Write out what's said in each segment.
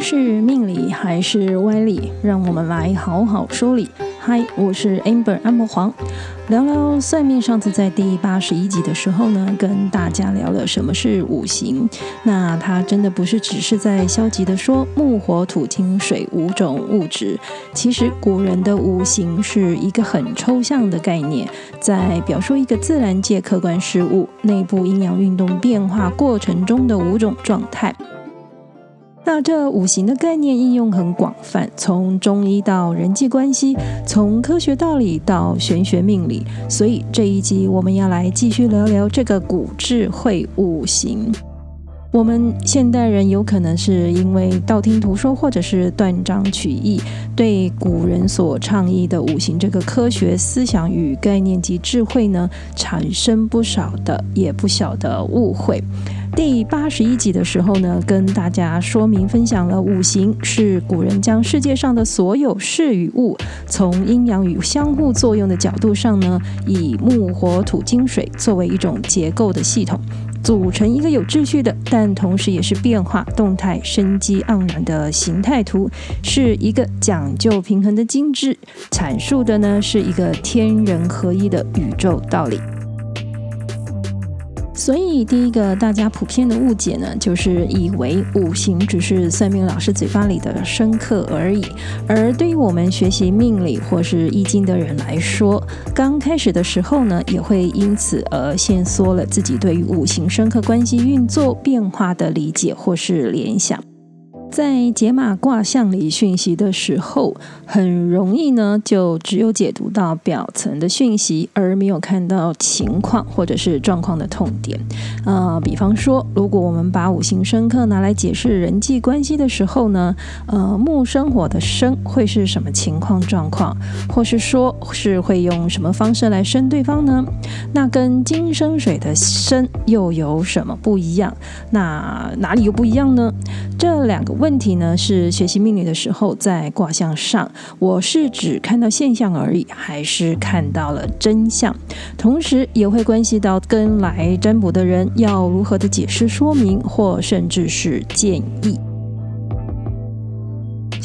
是命理还是歪理？让我们来好好说理。嗨，我是 Amber 安博黄，聊聊算命。上次在第八十一集的时候呢，跟大家聊了什么是五行。那它真的不是只是在消极的说木火土金水五种物质。其实古人的五行是一个很抽象的概念，在表述一个自然界客观事物内部阴阳运动变化过程中的五种状态。那这五行的概念应用很广泛，从中医到人际关系，从科学道理到玄学命理。所以这一集我们要来继续聊聊这个古智慧五行。我们现代人有可能是因为道听途说，或者是断章取义，对古人所倡议的五行这个科学思想与概念及智慧呢，产生不少的也不小的误会。第八十一集的时候呢，跟大家说明分享了五行是古人将世界上的所有事与物，从阴阳与相互作用的角度上呢，以木火土金水作为一种结构的系统。组成一个有秩序的，但同时也是变化、动态、生机盎然的形态图，是一个讲究平衡的精致，阐述的呢是一个天人合一的宇宙道理。所以，第一个大家普遍的误解呢，就是以为五行只是算命老师嘴巴里的深刻而已。而对于我们学习命理或是易经的人来说，刚开始的时候呢，也会因此而限缩了自己对于五行深刻关系运作变化的理解或是联想。在解码卦象里讯息的时候，很容易呢，就只有解读到表层的讯息，而没有看到情况或者是状况的痛点。呃，比方说，如果我们把五行生克拿来解释人际关系的时候呢，呃，木生火的生会是什么情况状况，或是说是会用什么方式来生对方呢？那跟金生水的生又有什么不一样？那哪里又不一样呢？这两个。问题呢是学习命理的时候，在卦象上，我是只看到现象而已，还是看到了真相？同时也会关系到跟来占卜的人要如何的解释说明，或甚至是建议。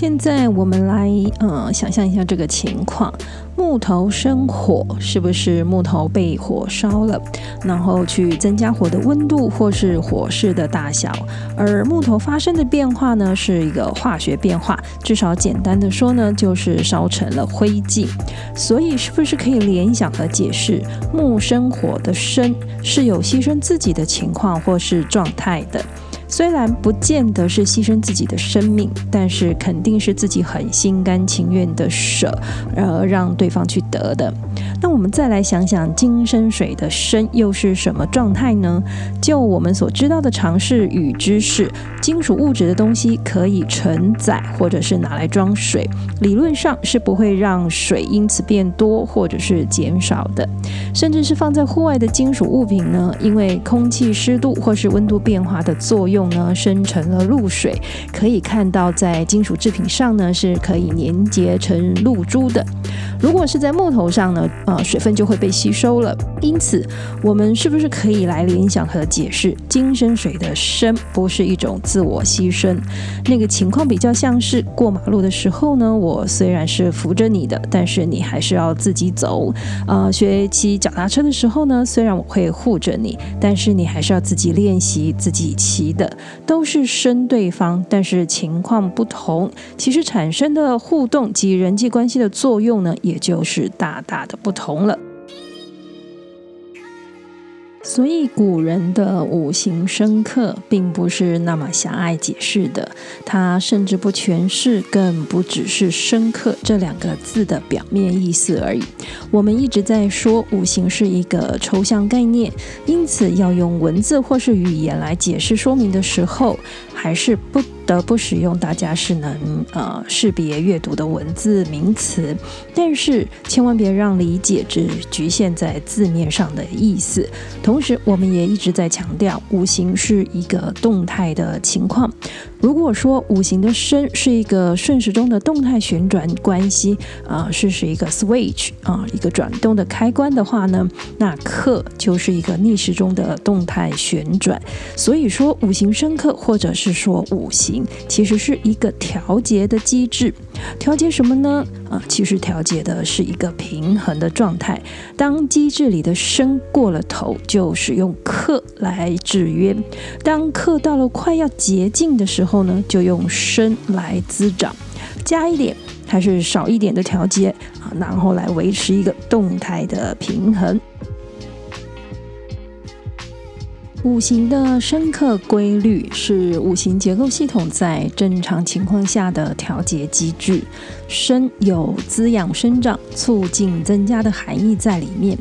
现在我们来呃想象一下这个情况：木头生火，是不是木头被火烧了，然后去增加火的温度或是火势的大小？而木头发生的变化呢，是一个化学变化，至少简单的说呢，就是烧成了灰烬。所以是不是可以联想和解释木生火的生是有牺牲自己的情况或是状态的？虽然不见得是牺牲自己的生命，但是肯定是自己很心甘情愿的舍，而让对方去得的。那我们再来想想金生水的生又是什么状态呢？就我们所知道的常识与知识，金属物质的东西可以承载或者是拿来装水，理论上是不会让水因此变多或者是减少的。甚至是放在户外的金属物品呢，因为空气湿度或是温度变化的作用。呢，生成了露水，可以看到在金属制品上呢，是可以粘结成露珠的。如果是在木头上呢，呃，水分就会被吸收了。因此，我们是不是可以来联想和解释，金生水的生不是一种自我牺牲？那个情况比较像是过马路的时候呢，我虽然是扶着你的，但是你还是要自己走。呃，学骑脚踏车的时候呢，虽然我会护着你，但是你还是要自己练习自己骑的。都是生对方，但是情况不同，其实产生的互动及人际关系的作用呢，也就是大大的不同了。所以古人的五行深刻并不是那么狭隘解释的，它甚至不全是，更不只是深刻这两个字的表面意思而已。我们一直在说五行是一个抽象概念，因此要用文字或是语言来解释说明的时候，还是不得不使用大家是能呃识别阅读的文字名词，但是千万别让理解只局限在字面上的意思。同时，我们也一直在强调，五行是一个动态的情况。如果说五行的生是一个顺时钟的动态旋转关系啊，是是一个 switch 啊，一个转动的开关的话呢，那克就是一个逆时钟的动态旋转。所以说，五行生克，或者是说五行。其实是一个调节的机制。调节什么呢？啊，其实调节的是一个平衡的状态。当机制里的身过了头，就使用克来制约；当克到了快要竭尽的时候呢，就用身来滋长。加一点还是少一点的调节啊，然后来维持一个动态的平衡。五行的深刻规律是五行结构系统在正常情况下的调节机制。生有滋养生长、促进增加的含义在里面。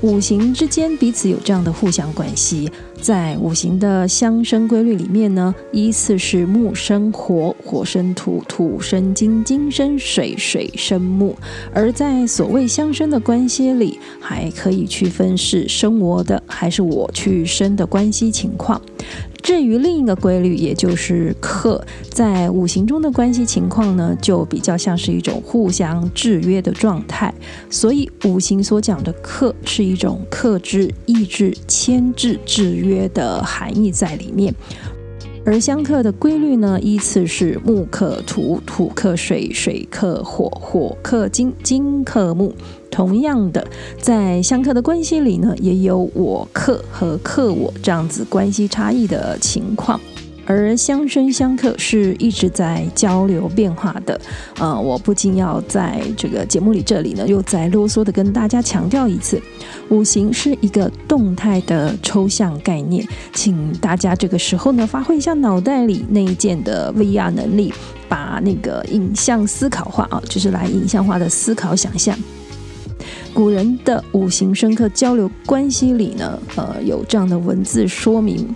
五行之间彼此有这样的互相关系。在五行的相生规律里面呢，依次是木生火，火生土，土生金，金生水，水生木。而在所谓相生的关系里，还可以区分是生我的还是我去生的关系情况。至于另一个规律，也就是克，在五行中的关系情况呢，就比较像是一种互相制约的状态。所以五行所讲的克，是一种克制、抑制、牵制、制约的含义在里面。而相克的规律呢，依次是木克土，土克水，水克火，火克金，金克木。同样的，在相克的关系里呢，也有我克和克我这样子关系差异的情况。而相生相克是一直在交流变化的。呃，我不禁要在这个节目里这里呢，又再啰嗦的跟大家强调一次，五行是一个动态的抽象概念，请大家这个时候呢，发挥一下脑袋里那一件的 VR 能力，把那个影像思考化啊，就是来影像化的思考想象。古人的五行生克交流关系里呢，呃，有这样的文字说明：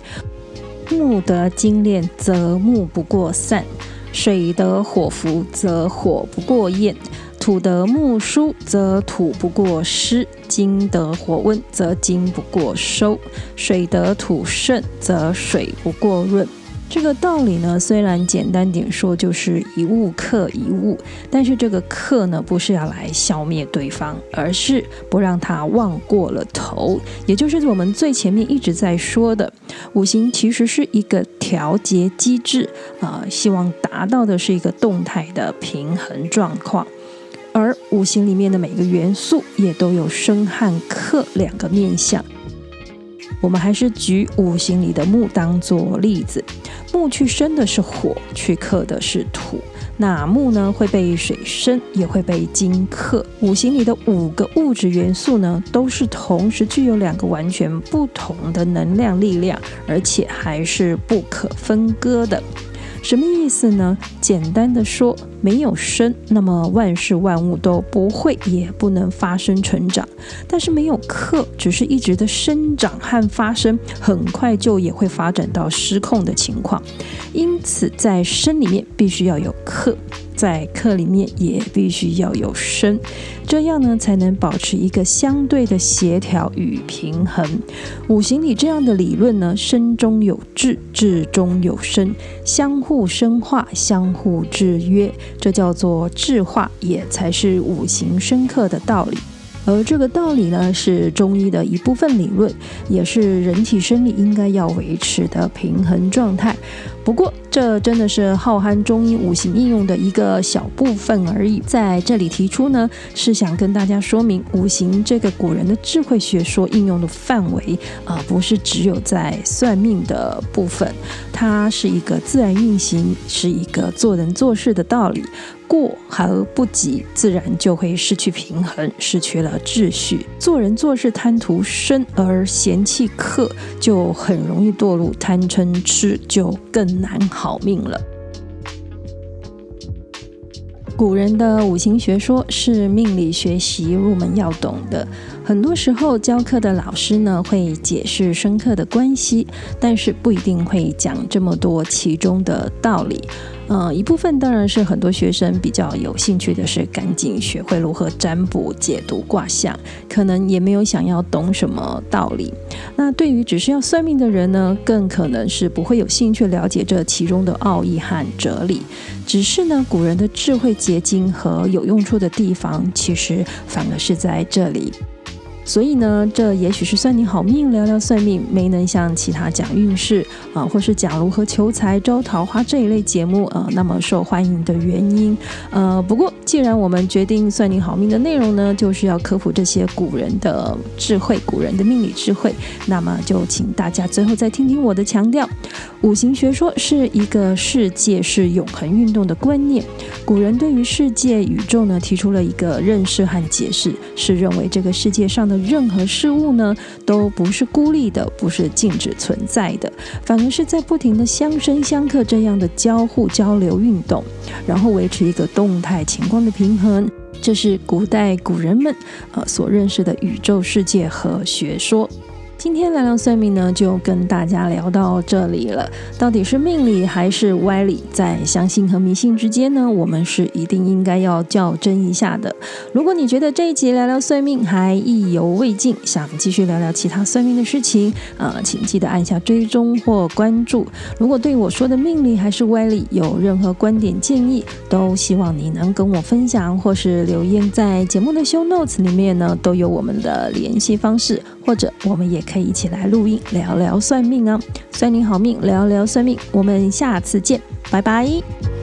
木得金炼，则木不过散；水得火服，则火不过焰；土得木疏，则土不过湿；金得火温，则金不过收；水得土盛，则水不过润。这个道理呢，虽然简单点说就是一物克一物，但是这个克呢，不是要来消灭对方，而是不让他忘过了头。也就是我们最前面一直在说的，五行其实是一个调节机制啊，希望达到的是一个动态的平衡状况。而五行里面的每个元素也都有生和克两个面相。我们还是举五行里的木当做例子，木去生的是火，去克的是土。那木呢，会被水生，也会被金克。五行里的五个物质元素呢，都是同时具有两个完全不同的能量力量，而且还是不可分割的。什么意思呢？简单的说，没有生，那么万事万物都不会也不能发生成长；但是没有克，只是一直的生长和发生，很快就也会发展到失控的情况。因此，在生里面必须要有克。在克里面也必须要有生，这样呢才能保持一个相对的协调与平衡。五行里这样的理论呢，生中有制，制中有生，相互生化，相互制约，这叫做制化，也才是五行生克的道理。而这个道理呢，是中医的一部分理论，也是人体生理应该要维持的平衡状态。不过，这真的是浩瀚中医五行应用的一个小部分而已。在这里提出呢，是想跟大家说明，五行这个古人的智慧学说应用的范围啊、不是只有在算命的部分，它是一个自然运行，是一个做人做事的道理。过和不及，自然就会失去平衡，失去了秩序。做人做事贪图生而嫌弃克，就很容易堕入贪嗔痴，就更难好命了。古人的五行学说是命理学习入门要懂的。很多时候教课的老师呢，会解释深刻的关系，但是不一定会讲这么多其中的道理。呃，一部分当然是很多学生比较有兴趣的是赶紧学会如何占卜、解读卦象，可能也没有想要懂什么道理。那对于只是要算命的人呢，更可能是不会有兴趣了解这其中的奥义和哲理。只是呢，古人的智慧结晶和有用处的地方，其实反而是在这里。所以呢，这也许是算你好命，聊聊算命没能像其他讲运势啊，或是讲如何求财、招桃花这一类节目啊那么受欢迎的原因。呃，不过既然我们决定算你好命的内容呢，就是要科普这些古人的智慧、古人的命理智慧，那么就请大家最后再听听我的强调：五行学说是一个世界是永恒运动的观念。古人对于世界、宇宙呢提出了一个认识和解释，是认为这个世界上的任何事物呢都不是孤立的，不是静止存在的，反而是在不停的相生相克这样的交互交流运动，然后维持一个动态情况的平衡。这是古代古人们呃所认识的宇宙世界和学说。今天聊聊算命呢，就跟大家聊到这里了。到底是命理还是歪理？在相信和迷信之间呢，我们是一定应该要较真一下的。如果你觉得这一集聊聊算命还意犹未尽，想继续聊聊其他算命的事情，呃，请记得按下追踪或关注。如果对我说的命理还是歪理有任何观点建议，都希望你能跟我分享，或是留言在节目的 show notes 里面呢，都有我们的联系方式，或者我们也。可以一起来录音聊聊算命啊，算你好命，聊聊算命，我们下次见，拜拜。